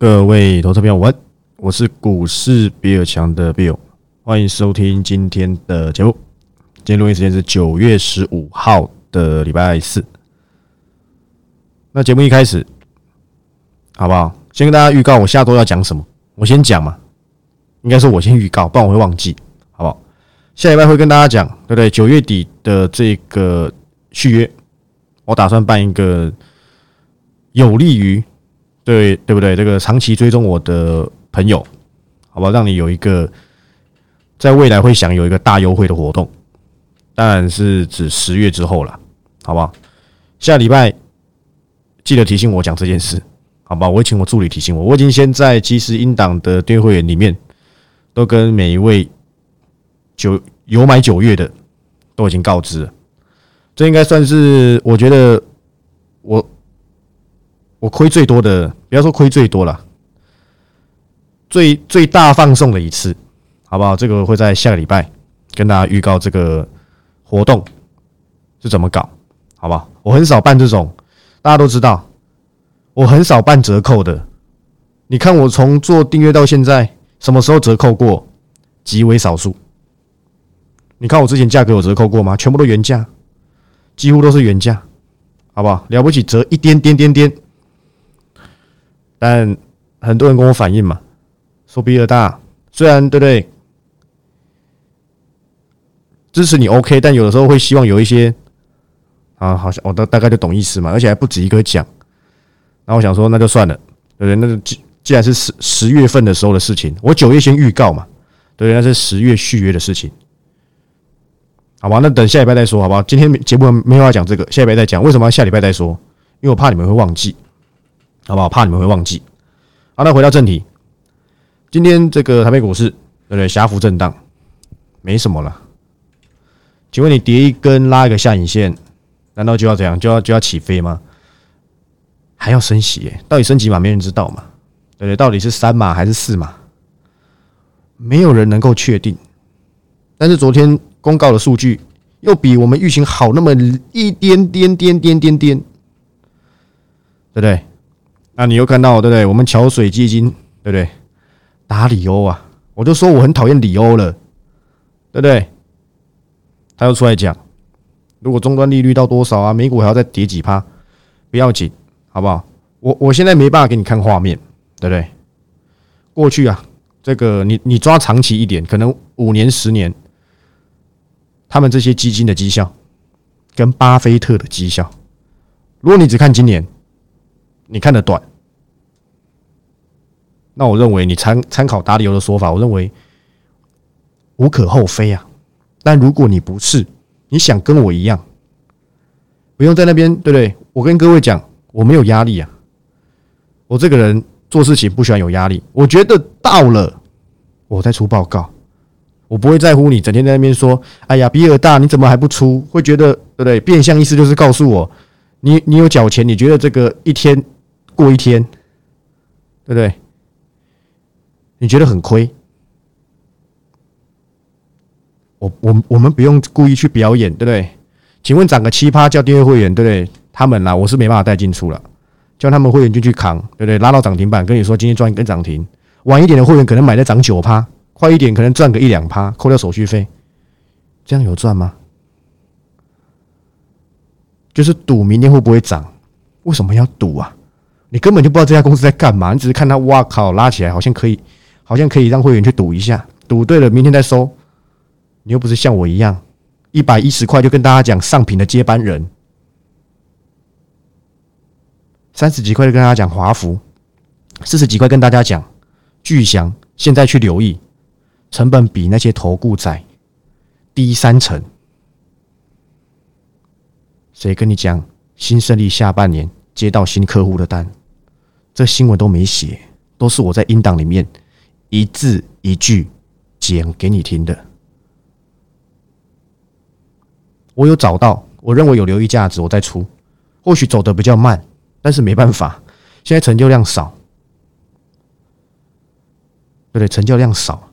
各位投资朋友，晚，我是股市比尔强的 Bill，欢迎收听今天的节目。今天录音时间是九月十五号的礼拜四。那节目一开始，好不好？先跟大家预告我下周要讲什么。我先讲嘛，应该是我先预告，不然我会忘记，好不好？下礼拜会跟大家讲，对不对？九月底的这个续约，我打算办一个有利于。对对不对？这个长期追踪我的朋友，好吧，让你有一个在未来会享有一个大优惠的活动，当然是指十月之后了，好不好？下礼拜记得提醒我讲这件事，好吧？我会请我助理提醒我。我已经先在即时音档的订阅会员里面，都跟每一位九有买九月的都已经告知了，这应该算是我觉得我。我亏最多的，不要说亏最多了，最最大放送的一次，好不好？这个会在下个礼拜跟大家预告这个活动是怎么搞，好不好？我很少办这种，大家都知道，我很少办折扣的。你看我从做订阅到现在，什么时候折扣过？极为少数。你看我之前价格有折扣过吗？全部都原价，几乎都是原价，好不好？了不起折一点点点点。但很多人跟我反映嘛，说比尔大虽然对不对，支持你 OK，但有的时候会希望有一些啊，好像我大大概就懂意思嘛，而且还不止一个讲。然后我想说，那就算了，对不对？那既既然是十十月份的时候的事情，我九月先预告嘛，对，那是十月续约的事情，好吧？那等下礼拜再说，好不好？今天节目没有要讲这个，下礼拜再讲。为什么要下礼拜再说？因为我怕你们会忘记。好不好？怕你们会忘记。好，那回到正题，今天这个台北股市对不对？狭幅震荡，没什么了。请问你叠一根拉一个下影线，难道就要这样？就要就要起飞吗？还要升息？到底升几码？没人知道嘛？对不对？到底是三码还是四码？没有人能够确定。但是昨天公告的数据又比我们预期好那么一点点点点点点，对不对？那你又看到对不对？我们桥水基金对不对？打里欧啊，我就说我很讨厌里欧了，对不对？他又出来讲，如果终端利率到多少啊？美股还要再跌几趴？不要紧，好不好？我我现在没办法给你看画面，对不对？过去啊，这个你你抓长期一点，可能五年、十年，他们这些基金的绩效跟巴菲特的绩效，如果你只看今年，你看的短。那我认为你参参考达里欧的说法，我认为无可厚非啊。但如果你不是，你想跟我一样，不用在那边，对不对？我跟各位讲，我没有压力啊。我这个人做事情不喜欢有压力。我觉得到了，我再出报告，我不会在乎你整天在那边说：“哎呀，比尔大，你怎么还不出？”会觉得对不对？变相意思就是告诉我，你你有缴钱，你觉得这个一天过一天，对不对？你觉得很亏？我我我们不用故意去表演，对不对？请问涨个七葩叫订阅会员，对不对？他们啦，我是没办法带进出了，叫他们会员进去扛，对不对？拉到涨停板，跟你说今天赚一根涨停，晚一点的会员可能买在涨九趴，快一点可能赚个一两趴，扣掉手续费，这样有赚吗？就是赌明天会不会涨？为什么要赌啊？你根本就不知道这家公司在干嘛，你只是看他，哇靠，拉起来好像可以。好像可以让会员去赌一下，赌对了明天再收。你又不是像我一样，一百一十块就跟大家讲上品的接班人，三十几块就跟大家讲华福，四十几块跟大家讲巨祥。现在去留意，成本比那些投顾仔低三成。谁跟你讲新胜利下半年接到新客户的单？这新闻都没写，都是我在音档里面。一字一句讲给你听的，我有找到，我认为有留意价值，我再出。或许走的比较慢，但是没办法，现在成交量少，对不对？成交量少，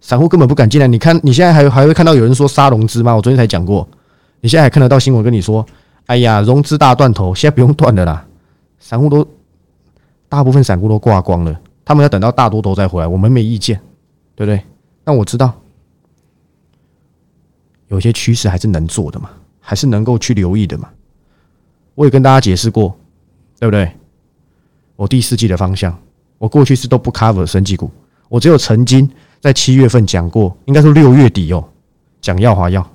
散户根本不敢进来。你看，你现在还还会看到有人说杀融资吗？我昨天才讲过，你现在还看得到新闻跟你说，哎呀，融资大断头，现在不用断的啦，散户都大部分散户都挂光了，他们要等到大多头再回来，我们没意见，对不对？但我知道有些趋势还是能做的嘛，还是能够去留意的嘛。我也跟大家解释过，对不对？我第四季的方向，我过去是都不 cover 升级股，我只有曾经在七月份讲过，应该说六月底哦，讲耀华药，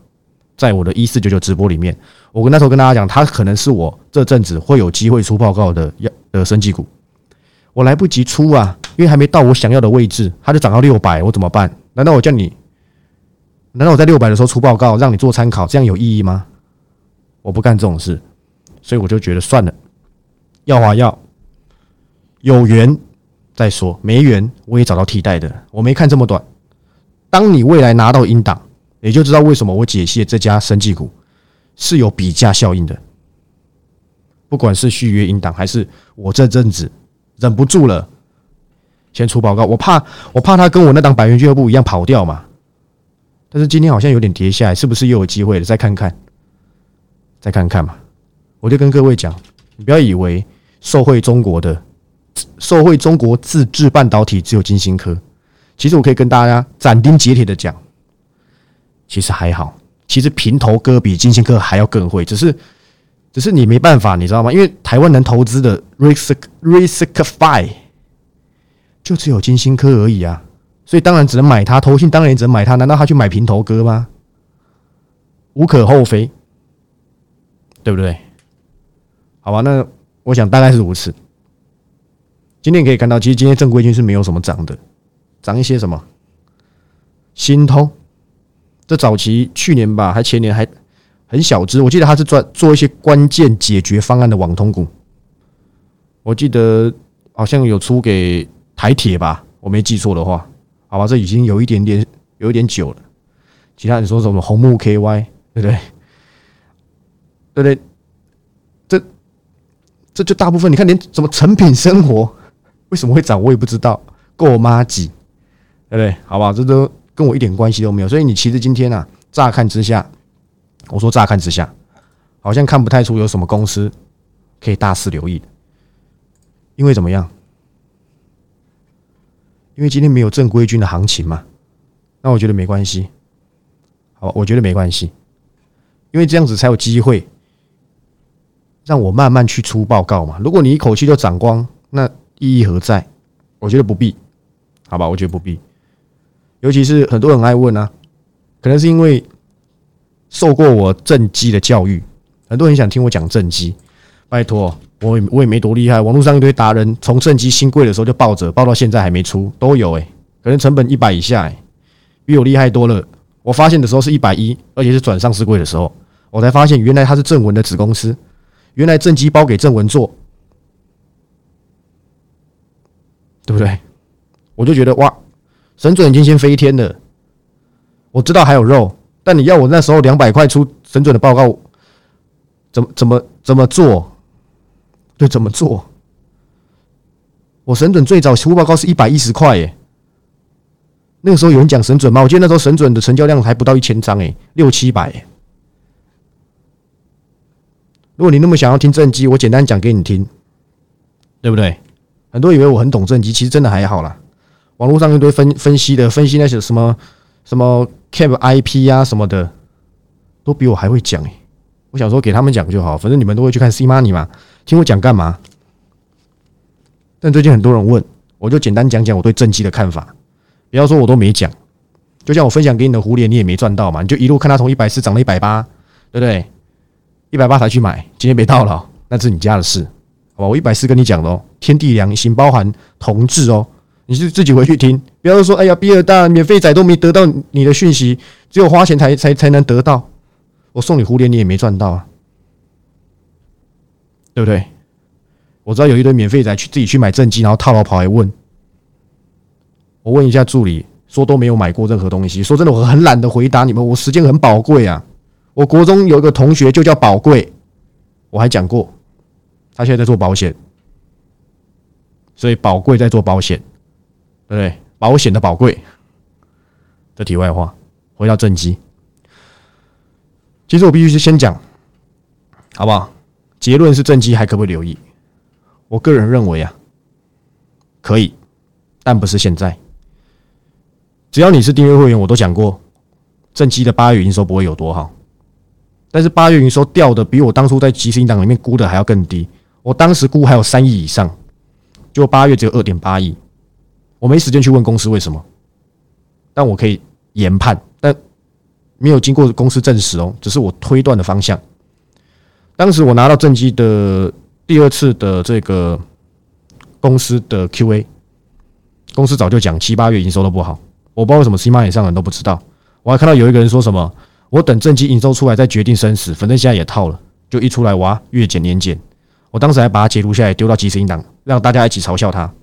在我的一四九九直播里面，我跟那时候跟大家讲，它可能是我这阵子会有机会出报告的要的升级股，我来不及出啊，因为还没到我想要的位置，它就涨到六百，我怎么办？难道我叫你？难道我在六百的时候出报告，让你做参考，这样有意义吗？我不干这种事，所以我就觉得算了，耀华药。有缘再说，没缘我也找到替代的。我没看这么短。当你未来拿到英档，也就知道为什么我解析这家生技股是有比价效应的。不管是续约英档，还是我这阵子忍不住了，先出报告。我怕，我怕他跟我那档百元俱乐部一样跑掉嘛。但是今天好像有点跌下来，是不是又有机会了？再看看，再看看嘛。我就跟各位讲，你不要以为受惠中国的。受惠中国自制半导体只有金星科，其实我可以跟大家斩钉截铁的讲，其实还好，其实平头哥比金星科还要更会，只是只是你没办法，你知道吗？因为台湾能投资的 risk riskify 就只有金星科而已啊，所以当然只能买它，投信当然也只能买它，难道他去买平头哥吗？无可厚非，对不对？好吧，那我想大概是如此。今天可以看到，其实今天正规军是没有什么涨的，涨一些什么？新通，这早期去年吧，还前年还很小只，我记得他是做做一些关键解决方案的网通股。我记得好像有出给台铁吧，我没记错的话，好吧，这已经有一点点有一点久了。其他人说什么红木 KY，对不对？对不对？这这就大部分，你看连什么成品生活。为什么会涨？我也不知道。够妈几，对不对？好吧？这都跟我一点关系都没有。所以你其实今天啊，乍看之下，我说乍看之下，好像看不太出有什么公司可以大肆留意的。因为怎么样？因为今天没有正规军的行情嘛。那我觉得没关系。好，我觉得没关系。因为这样子才有机会让我慢慢去出报告嘛。如果你一口气就涨光，那。意义何在？我觉得不必，好吧？我觉得不必。尤其是很多人爱问啊，可能是因为受过我正机的教育，很多人想听我讲正机。拜托，我我也没多厉害。网络上一堆达人，从正机新贵的时候就抱着，抱到现在还没出，都有诶，可能成本一百以下，诶，比我厉害多了。我发现的时候是一百一，而且是转上市贵的时候，我才发现原来他是正文的子公司，原来正机包给正文做。对不对？我就觉得哇，神准已经先飞天了。我知道还有肉，但你要我那时候两百块出神准的报告，怎么怎么怎么做？对，怎么做？我神准最早出报告是一百一十块耶。那个时候有人讲神准吗？我记得那时候神准的成交量还不到一千张诶，六七百。如果你那么想要听正机，我简单讲给你听，对不对？很多以为我很懂正机，其实真的还好啦。网络上一堆分分析的，分析那些什么什么 Cap IP 啊什么的，都比我还会讲诶。我想说给他们讲就好，反正你们都会去看 C Money 嘛，听我讲干嘛？但最近很多人问，我就简单讲讲我对正机的看法。不要说我都没讲，就像我分享给你的蝴蝶，你也没赚到嘛，你就一路看它从一百四涨到一百八，对不对？一百八才去买，今天没到了，那是你家的事。好吧我一百四跟你讲的哦，天地良心包含同志哦，你是自己回去听，不要说哎呀，比尔大免费仔都没得到你的讯息，只有花钱才才才能得到。我送你蝴蝶，你也没赚到啊，对不对？我知道有一堆免费仔去自己去买正机，然后套牢跑来问，我问一下助理，说都没有买过任何东西。说真的，我很懒得回答你们，我时间很宝贵啊。我国中有一个同学就叫宝贵，我还讲过。他现在在做保险，所以宝贵在做保险，对不对？保险的宝贵。这题外话，回到正机。其实我必须是先讲，好不好？结论是正机还可不可以留意？我个人认为啊，可以，但不是现在。只要你是订阅会员，我都讲过，正机的八月营收不会有多好，但是八月营收掉的比我当初在即时档里面估的还要更低。我当时估还有三亿以上，就八月只有二点八亿。我没时间去问公司为什么，但我可以研判，但没有经过公司证实哦，只是我推断的方向。当时我拿到正机的第二次的这个公司的 Q&A，公司早就讲七八月营收都不好，我不知道为什么 C 码以上人都不知道。我还看到有一个人说什么，我等正机营收出来再决定生死，反正现在也套了，就一出来哇，月减年减。我当时还把它截图下来丢到即时音档，让大家一起嘲笑他。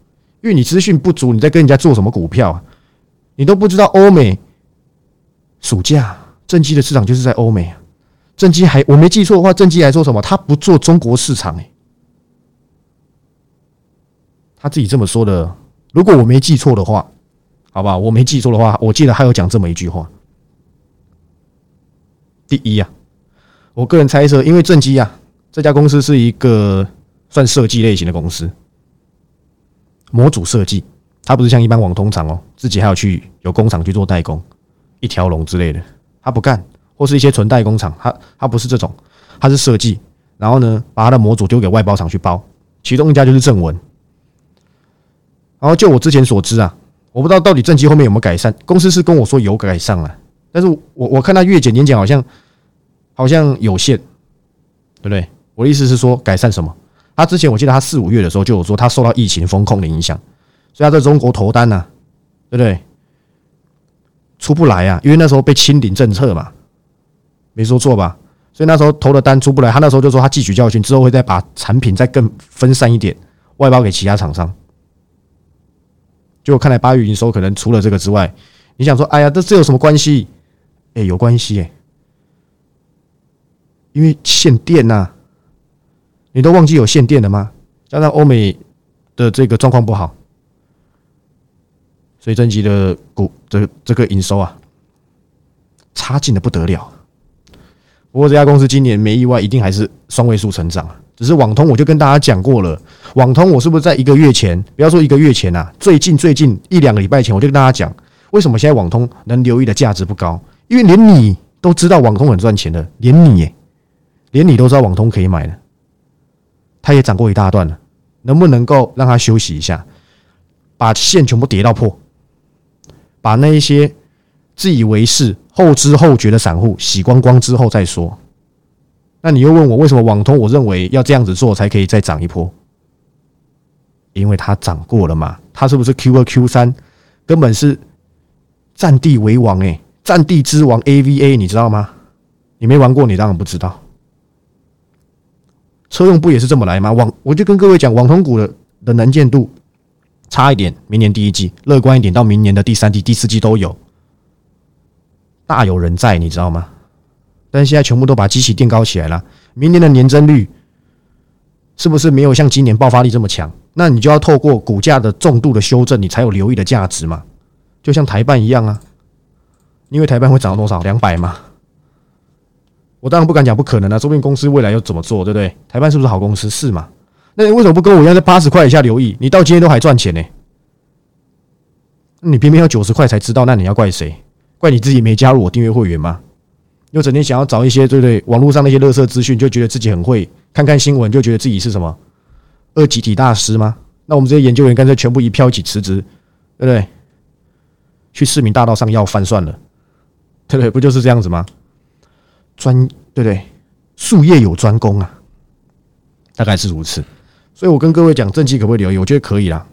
因为你资讯不足，你在跟人家做什么股票啊？你都不知道欧美暑假正机的市场就是在欧美啊。正机还我没记错的话，正机还说什么？他不做中国市场哎，他自己这么说的。如果我没记错的话，好吧，我没记错的话，我记得他有讲这么一句话。第一啊，我个人猜测，因为正机啊这家公司是一个算设计类型的公司。模组设计，它不是像一般网通厂哦，自己还要去有工厂去做代工，一条龙之类的，他不干，或是一些纯代工厂，他他不是这种，他是设计，然后呢，把他的模组丢给外包厂去包，其中一家就是正文，然后就我之前所知啊，我不知道到底正机后面有没有改善，公司是跟我说有改善了，但是我我看他月减年减好像好像有限，对不对？我的意思是说改善什么？他之前我记得他四五月的时候就有说他受到疫情风控的影响，所以他在中国投单呢，对不对？出不来啊，因为那时候被清零政策嘛，没说错吧？所以那时候投的单出不来，他那时候就说他汲取教训之后会再把产品再更分散一点，外包给其他厂商。就看来八月营收可能除了这个之外，你想说，哎呀，这这有什么关系？哎，有关系哎，因为限电呐。你都忘记有限电了吗？加上欧美的这个状况不好，所以正极的股这这个营收啊，差劲的不得了。不过这家公司今年没意外，一定还是双位数成长。只是网通，我就跟大家讲过了，网通我是不是在一个月前，不要说一个月前啊，最近最近一两个礼拜前，我就跟大家讲，为什么现在网通能留意的价值不高？因为连你都知道网通很赚钱的，连你，连你都知道网通可以买的。它也涨过一大段了，能不能够让它休息一下，把线全部跌到破，把那一些自以为是、后知后觉的散户洗光光之后再说。那你又问我为什么网通？我认为要这样子做才可以再涨一波，因为它涨过了嘛。它是不是 Q 二 Q 三根本是占地为王？诶，占地之王 AVA，你知道吗？你没玩过，你当然不知道。车用不也是这么来吗？网我就跟各位讲，网通股的的能见度差一点，明年第一季乐观一点，到明年的第三季、第四季都有，大有人在，你知道吗？但是现在全部都把机器垫高起来了，明年的年增率是不是没有像今年爆发力这么强？那你就要透过股价的重度的修正，你才有留意的价值嘛？就像台办一样啊，因为台办会涨到多少？两百嘛。我当然不敢讲不可能啊，说不定公司未来要怎么做，对不对？台办是不是好公司？是嘛？那你为什么不跟我一样在八十块以下留意？你到今天都还赚钱呢？你偏偏要九十块才知道，那你要怪谁？怪你自己没加入我订阅会员吗？又整天想要找一些对不对？网络上那些垃圾资讯，就觉得自己很会，看看新闻就觉得自己是什么二级体大师吗？那我们这些研究员干脆全部一票一起辞职，对不对？去市民大道上要饭算了，对不对？不就是这样子吗？专对不对？术业有专攻啊，大概是如此。所以我跟各位讲，正绩可不可以留意？我觉得可以啦。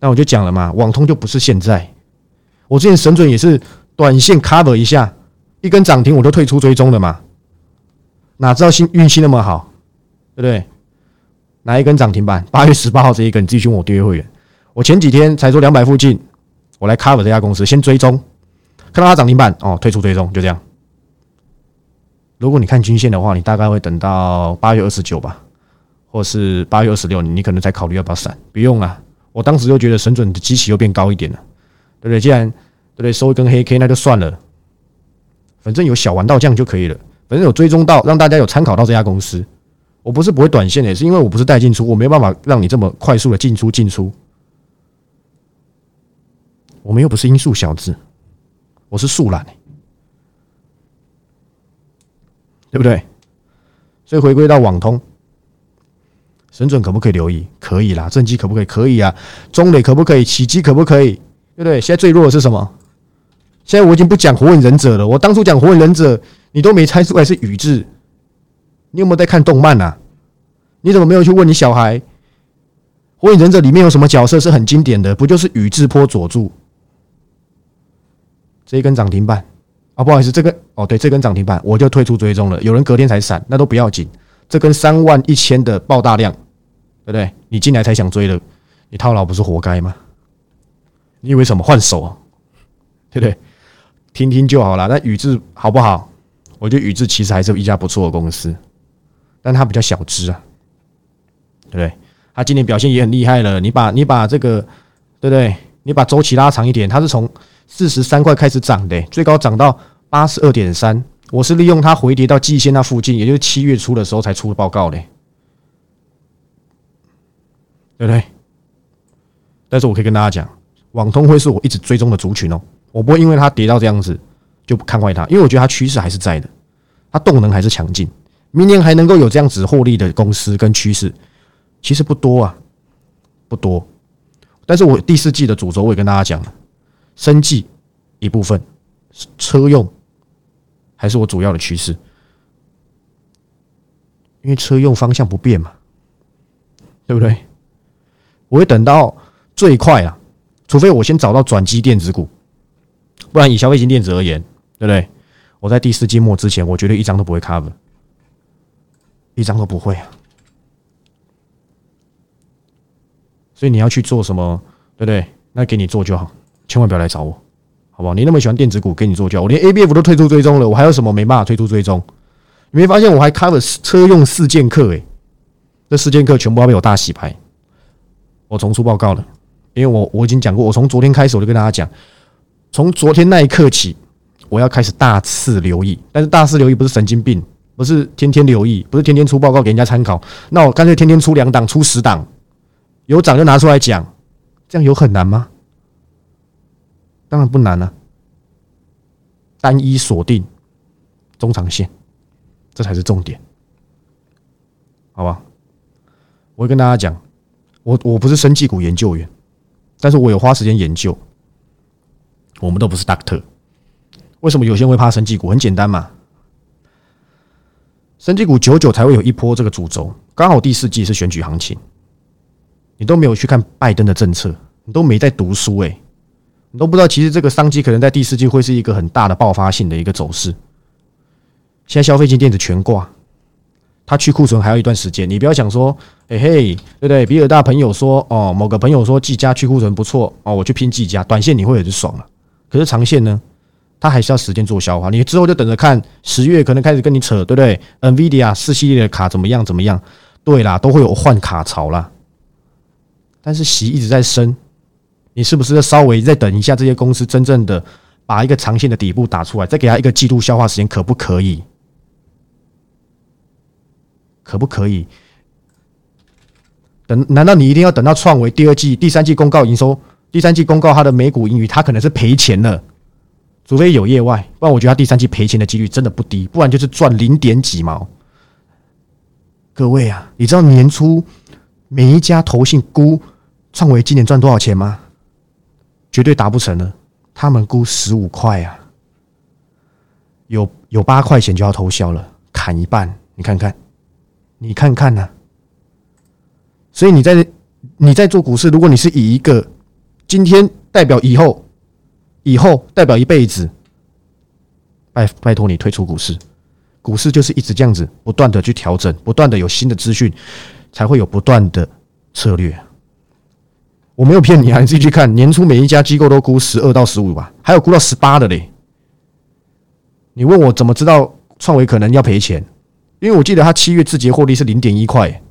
那我就讲了嘛，网通就不是现在。我之前神准也是短线 cover 一下，一根涨停我都退出追踪的嘛。哪知道心运气那么好，对不对？哪一根涨停板？八月十八号这一根，继续问我订阅会员。我前几天才说两百附近，我来 cover 这家公司，先追踪，看到它涨停板哦，退出追踪，就这样。如果你看均线的话，你大概会等到八月二十九吧，或是八月二十六，你可能才考虑要不要闪。不用啊，我当时就觉得神准的机器又变高一点了，对不对？既然对不对收一根黑 K，那就算了，反正有小玩到这样就可以了。反正有追踪到，让大家有参考到这家公司。我不是不会短线的，是因为我不是带进出，我没有办法让你这么快速的进出进出，我们又不是因素小子，我是树懒，对不对？所以回归到网通，神准可不可以留意？可以啦。正机可不可以？可以啊。中磊可不可以？起机可不可以？对不对？现在最弱的是什么？现在我已经不讲火影忍者了。我当初讲火影忍者，你都没猜出来是宇智。你有没有在看动漫啊？你怎么没有去问你小孩？火影忍者里面有什么角色是很经典的？不就是宇智波佐助？这一根涨停板啊，不好意思，这根哦，对，这根涨停板我就退出追踪了。有人隔天才闪，那都不要紧。这根三万一千的爆大量，对不对？你进来才想追的，你套牢不是活该吗？你以为什么换手啊？对不对？听听就好了。那宇智好不好？我觉得宇智其实还是一家不错的公司，但它比较小资啊，对不对？他今年表现也很厉害了。你把你把这个，对不对？你把周期拉长一点，它是从四十三块开始涨的，最高涨到八十二点三。我是利用它回跌到季线那附近，也就是七月初的时候才出报告的，对不对？但是我可以跟大家讲，网通会是我一直追踪的族群哦。我不会因为它跌到这样子就不看坏它，因为我觉得它趋势还是在的，它动能还是强劲，明年还能够有这样子获利的公司跟趋势。其实不多啊，不多。但是我第四季的主轴我也跟大家讲了，生计一部分，车用还是我主要的趋势，因为车用方向不变嘛，对不对？我会等到最快啊，除非我先找到转机电子股，不然以消费型电子而言，对不对？我在第四季末之前，我绝对一张都不会 cover，一张都不会啊。所以你要去做什么，对不对？那给你做就好，千万不要来找我，好不好？你那么喜欢电子股，给你做教。我连 A B F 都退出追踪了，我还有什么没办法退出追踪？你没发现我还 cover 车用四剑客？诶，这四剑客全部要被我大洗牌。我重出报告了，因为我我已经讲过，我从昨天开始我就跟大家讲，从昨天那一刻起，我要开始大肆留意。但是大肆留意不是神经病，不是天天留意，不是天天出报告给人家参考。那我干脆天天出两档，出十档。有涨就拿出来讲，这样有很难吗？当然不难了。单一锁定中长线，这才是重点，好吧？我会跟大家讲，我我不是生技股研究员，但是我有花时间研究。我们都不是 doctor，为什么有些人会怕生技股？很简单嘛，生技股久久才会有一波这个主轴，刚好第四季是选举行情。你都没有去看拜登的政策，你都没在读书诶，你都不知道其实这个商机可能在第四季会是一个很大的爆发性的一个走势。现在消费性电子全挂，它去库存还要一段时间。你不要想说，嘿嘿，对不对？比尔大朋友说，哦，某个朋友说技嘉去库存不错，哦，我去拼技嘉，短线你会很爽了。可是长线呢，它还是要时间做消化。你之后就等着看十月可能开始跟你扯，对不对？NVIDIA 四系列的卡怎么样？怎么样？对啦，都会有换卡潮啦。但是息一直在升，你是不是要稍微再等一下？这些公司真正的把一个长线的底部打出来，再给他一个季度消化时间，可不可以？可不可以？等？难道你一定要等到创维第二季、第三季公告营收？第三季公告它的每股盈余，它可能是赔钱了，除非有业外，不然我觉得它第三季赔钱的几率真的不低，不然就是赚零点几毛。各位啊，你知道年初每一家投信估？创维今年赚多少钱吗？绝对达不成了。他们估十五块啊，有有八块钱就要偷笑了，砍一半。你看看，你看看呢。所以你在你在做股市，如果你是以一个今天代表以后，以后代表一辈子，拜拜托你退出股市。股市就是一直这样子，不断的去调整，不断的有新的资讯，才会有不断的策略。我没有骗你啊，你自己去看，年初每一家机构都估十二到十五吧，还有估到十八的嘞。你问我怎么知道创维可能要赔钱？因为我记得他七月自结获利是零点一块，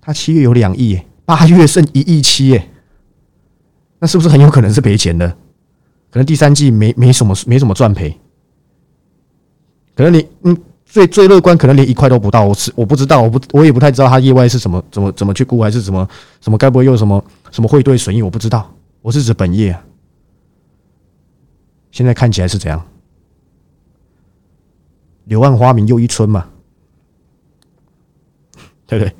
他七月有两亿，八月剩一亿七，哎，那是不是很有可能是赔钱的？可能第三季没没什么没什么赚赔，可能你嗯。最最乐观可能连一块都不到，我是我不知道，我不我也不太知道他意外是什么怎么怎么去估，还是什么什么该不会又什么什么汇兑损益，我不知道，我是指本业啊。现在看起来是怎样？柳暗花明又一村嘛，对不对？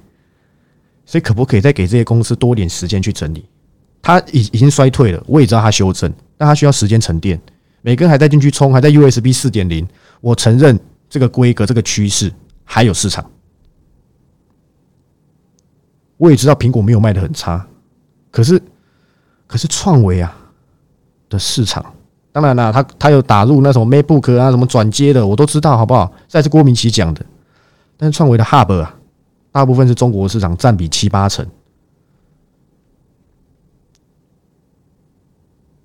所以可不可以再给这些公司多点时间去整理？它已已经衰退了，我也知道它修正，但它需要时间沉淀。每个人还在进去冲，还在 USB 四点零，我承认这个规格、这个趋势还有市场。我也知道苹果没有卖的很差，可是可是创维啊的市场，当然啦，他他有打入那什么 MacBook 啊，什么转接的，我都知道，好不好？这是郭明奇讲的。但是创维的 Hub 啊，大部分是中国市场占比七八成。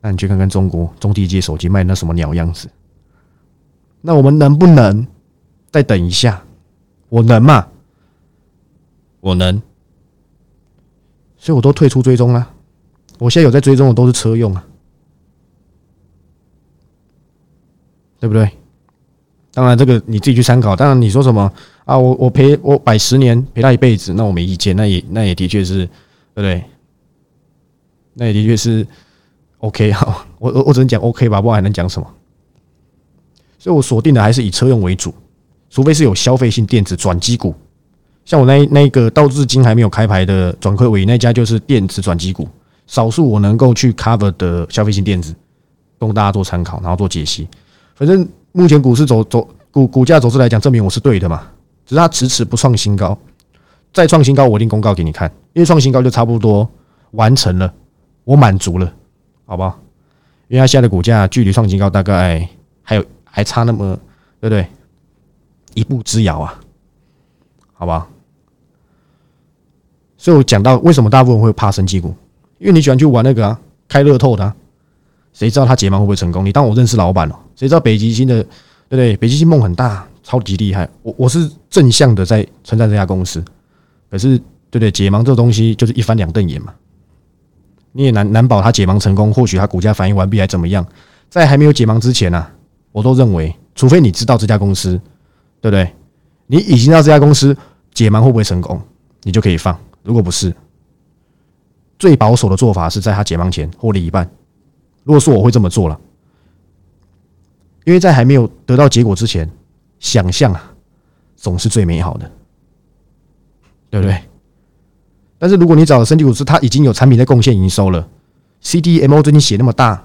那你去看看中国中低阶手机卖那什么鸟样子？那我们能不能再等一下？我能吗？我能。所以我都退出追踪了。我现在有在追踪的都是车用啊，对不对？当然这个你自己去参考。当然你说什么啊？我我陪我摆十年陪他一辈子，那我没意见。那也那也的确是，对不对？那也的确是 OK 哈。我我我只能讲 OK 吧，不然还能讲什么？所以我锁定的还是以车用为主，除非是有消费性电子转机股。像我那那个到至今还没有开牌的转亏为盈那家，就是电子转机股，少数我能够去 cover 的消费性电子，供大家做参考，然后做解析。反正目前股市走走股股价走势来讲，证明我是对的嘛。只是它迟迟不创新高，再创新高我一定公告给你看，因为创新高就差不多完成了，我满足了，好不好？因为它现在的股价距离创新高大概还有还差那么对不对？一步之遥啊，好不好？所以我讲到为什么大部分会怕升绩股，因为你喜欢去玩那个啊，开乐透的，谁知道他解盲会不会成功？你当我认识老板了？谁知道北极星的，对不对？北极星梦很大，超级厉害。我我是正向的在称赞这家公司，可是对不对？解盲这东西就是一翻两瞪眼嘛，你也难难保他解盲成功，或许他股价反应完毕还怎么样？在还没有解盲之前呢，我都认为，除非你知道这家公司，对不对？你已经知道这家公司解盲会不会成功，你就可以放。如果不是，最保守的做法是在他解盲前获利一半。如果说我会这么做了，因为在还没有得到结果之前，想象啊总是最美好的，对不对？但是如果你找的升级股是他已经有产品在贡献营收了，CDMO 最近写那么大，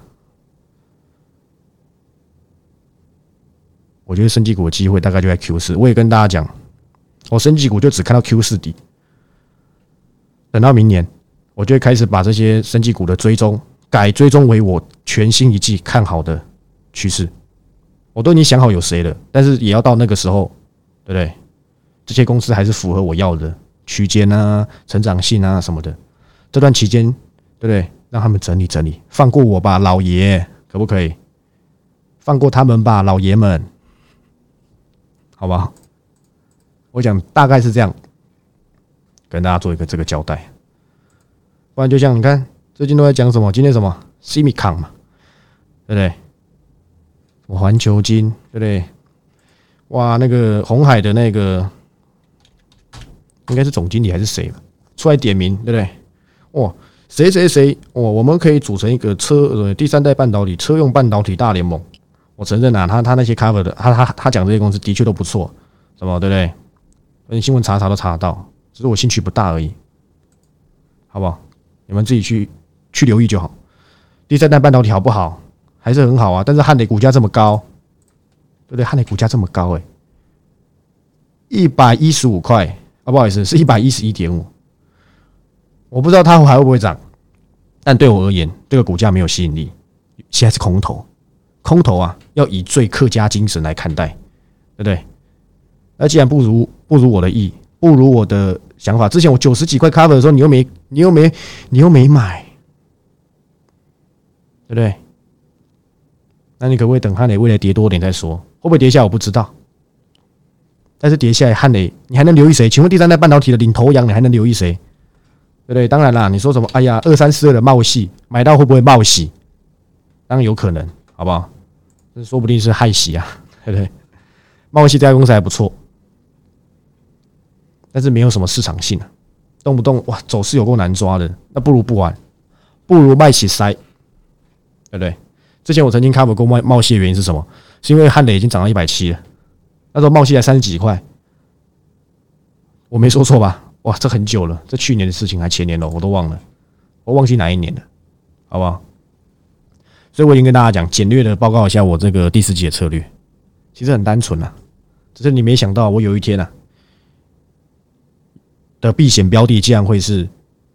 我觉得升级股的机会大概就在 Q 四。我也跟大家讲，我升级股就只看到 Q 四底。等到明年，我就会开始把这些升级股的追踪改追踪为我全新一季看好的趋势。我都已经想好有谁了，但是也要到那个时候，对不对？这些公司还是符合我要的区间啊、成长性啊什么的。这段期间，对不对？让他们整理整理，放过我吧，老爷，可不可以？放过他们吧，老爷们，好不好？我讲大概是这样。跟大家做一个这个交代，不然就像你看，最近都在讲什么？今天什么 s i m i c o n 嘛，对不对？环球金，对不对？哇，那个红海的那个应该是总经理还是谁出来点名，对不对？哇，谁谁谁，哇，我们可以组成一个车呃第三代半导体车用半导体大联盟。我承认啊，他他那些 cover 的，他他他讲这些公司的确都不错，什么对不对？你新闻查查都查得到。只是我兴趣不大而已，好不好？你们自己去去留意就好。第三代半导体好不好？还是很好啊。但是汉磊股价这么高，对不对？汉磊股价这么高，哎，一百一十五块啊，不好意思，是一百一十一点五。我不知道它还会不会涨，但对我而言，这个股价没有吸引力。现在是空头，空头啊，要以最客家精神来看待，对不对？那既然不如不如我的意。不如我的想法。之前我九十几块 cover 的时候，你又没，你又没，你又没买，对不对？那你可不可以等汉磊未来跌多点再说？会不会跌下我不知道。但是跌下来汉磊，你还能留意谁？请问第三代半导体的领头羊，你还能留意谁？对不对？当然啦，你说什么？哎呀，二三四二的冒戏买到会不会冒喜？当然有可能，好不好？这说不定是害喜啊，对不对？冒喜这家公司还不错。但是没有什么市场性啊，动不动哇走势有够难抓的，那不如不玩，不如卖起塞，对不对？之前我曾经 cover 过贸贸系的原因是什么？是因为汉磊已经涨到一百七了，那时候贸系才三十几块，我没说错吧？哇，这很久了，这去年的事情还前年了，我都忘了，我忘记哪一年了，好不好？所以我已经跟大家讲，简略的报告一下我这个第四季的策略，其实很单纯啊，只是你没想到我有一天啊的避险标的竟然会是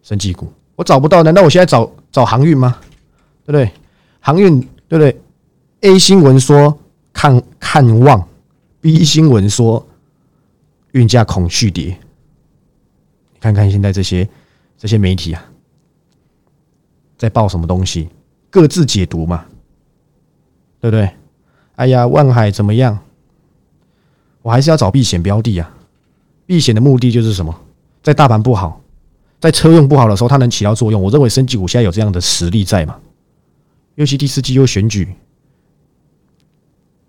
升绩股，我找不到，难道我现在找找航运吗？对不对？航运对不对？A 新闻说看看望，B 新闻说运价恐续跌。看看现在这些这些媒体啊，在报什么东西，各自解读嘛，对不对？哎呀，万海怎么样？我还是要找避险标的啊！避险的目的就是什么？在大盘不好，在车用不好的时候，它能起到作用。我认为升级股现在有这样的实力在嘛？尤其第四季又选举，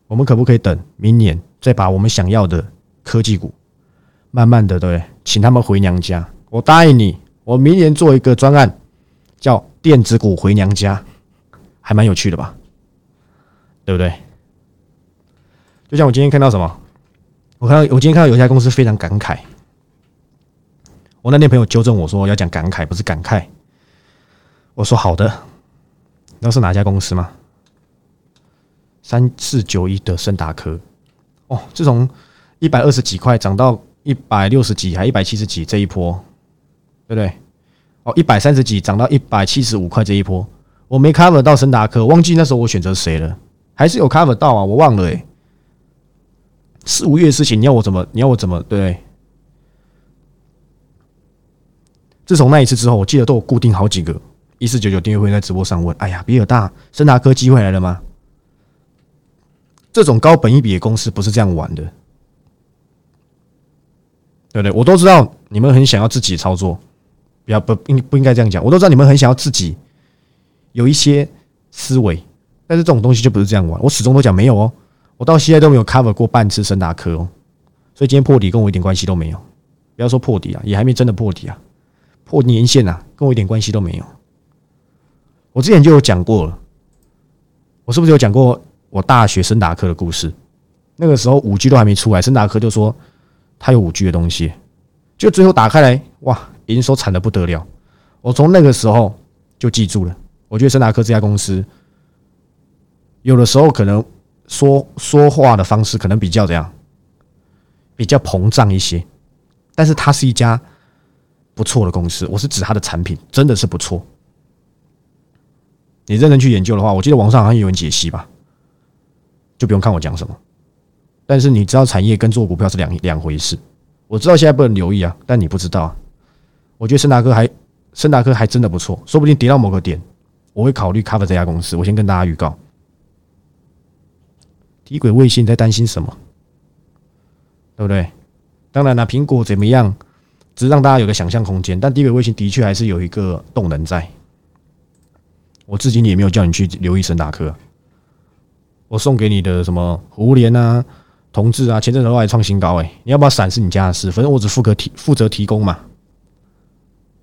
我们可不可以等明年再把我们想要的科技股，慢慢的对？请他们回娘家，我答应你，我明年做一个专案，叫“电子股回娘家”，还蛮有趣的吧？对不对？就像我今天看到什么，我看到我今天看到有一家公司非常感慨，我那天朋友纠正我说要讲感慨，不是感慨。我说好的，你知道是哪家公司吗？三四九一的森达科，哦，自从一百二十几块涨到。一百六十几还一百七十几这一波，对不对？哦，一百三十几涨到一百七十五块这一波，我没 cover 到森达科，忘记那时候我选择谁了，还是有 cover 到啊？我忘了诶。四五月的事情，你要我怎么？你要我怎么？对。自从那一次之后，我记得都有固定好几个一四九九订阅会在直播上问：“哎呀，比尔大森达科机会来了吗？”这种高本一比的公司不是这样玩的。对不对？我都知道你们很想要自己操作，不要不应不应该这样讲。我都知道你们很想要自己有一些思维，但是这种东西就不是这样玩。我始终都讲没有哦，我到现在都没有 cover 过半次深达科哦，所以今天破底跟我一点关系都没有。不要说破底啊，也还没真的破底啊，破年线啊，跟我一点关系都没有。我之前就有讲过了，我是不是有讲过我大学深达科的故事？那个时候五 G 都还没出来，深达科就说。他有五 G 的东西，就最后打开来，哇，营收惨的不得了。我从那个时候就记住了。我觉得森达科这家公司，有的时候可能说说话的方式可能比较怎样，比较膨胀一些，但是它是一家不错的公司。我是指它的产品真的是不错。你认真去研究的话，我记得网上好像有人解析吧，就不用看我讲什么。但是你知道产业跟做股票是两两回事。我知道现在不能留意啊，但你不知道。我觉得森达科还森达科还真的不错，说不定跌到某个点，我会考虑 cover 这家公司。我先跟大家预告，低轨卫星在担心什么？对不对？当然了，苹果怎么样，只是让大家有个想象空间。但低轨卫星的确还是有一个动能在。我至今也没有叫你去留意森达科，我送给你的什么胡联啊？同志啊，前阵子都还创新高哎，你要不要闪是你家的事，反正我只负责提负责提供嘛，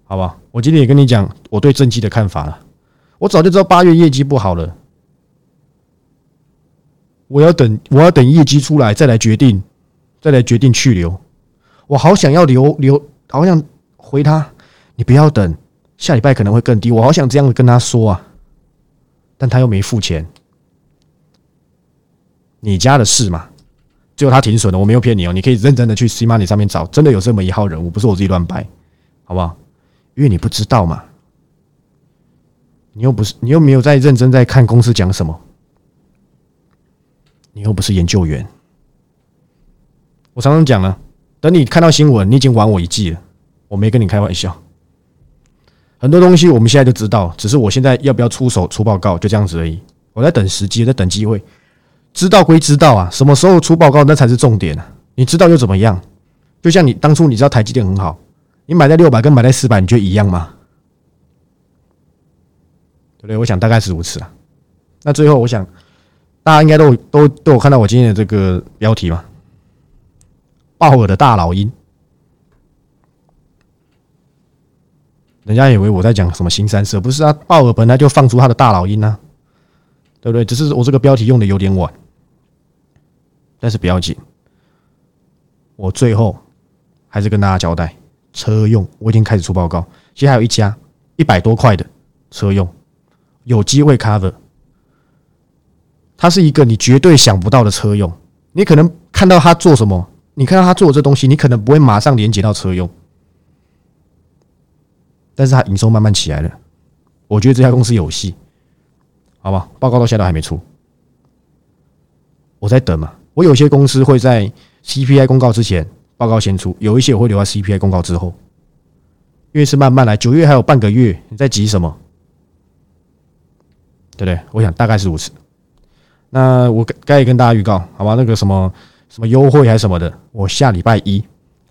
好吧？我今天也跟你讲我对正绩的看法了，我早就知道八月业绩不好了，我要等我要等业绩出来再来决定，再来决定去留，我好想要留留，好想回他，你不要等，下礼拜可能会更低，我好想这样子跟他说啊，但他又没付钱，你家的事嘛。只有他停损了，我没有骗你哦，你可以认真的去 C Money 上面找，真的有这么一号人物，不是我自己乱掰，好不好？因为你不知道嘛，你又不是，你又没有在认真在看公司讲什么，你又不是研究员。我常常讲了，等你看到新闻，你已经玩我一季了，我没跟你开玩笑。很多东西我们现在就知道，只是我现在要不要出手出报告，就这样子而已。我在等时机，在等机会。知道归知道啊，什么时候出报告那才是重点啊！你知道又怎么样？就像你当初你知道台积电很好，你买在六百跟买在四百，你觉得一样吗？对不对？我想大概是如此啊。那最后，我想大家应该都都都有看到我今天的这个标题嘛？鲍尔的大老鹰，人家以为我在讲什么新三色，不是啊？鲍尔本来就放出他的大老鹰啊。对不对？只是我这个标题用的有点晚，但是不要紧，我最后还是跟大家交代，车用我已经开始出报告，其实还有一家一百多块的车用有机会 cover，它是一个你绝对想不到的车用，你可能看到他做什么，你看到他做这东西，你可能不会马上连接到车用，但是它营收慢慢起来了，我觉得这家公司有戏。好吧，报告到现在都还没出，我在等嘛。我有些公司会在 CPI 公告之前报告先出，有一些我会留在 CPI 公告之后，因为是慢慢来。九月还有半个月，你在急什么？对不对？我想大概是如此。那我该跟大家预告，好吧？那个什么什么优惠还是什么的，我下礼拜一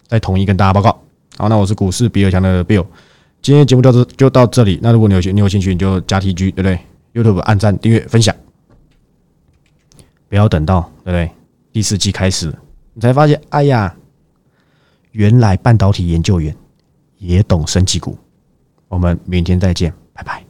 再统一跟大家报告。好，那我是股市比尔强的 Bill，今天节目到这就到这里。那如果你有你有兴趣，你就加 TG，对不对？YouTube 按赞、订阅、分享，不要等到对不对？第四季开始，你才发现，哎呀，原来半导体研究员也懂升级股。我们明天再见。拜拜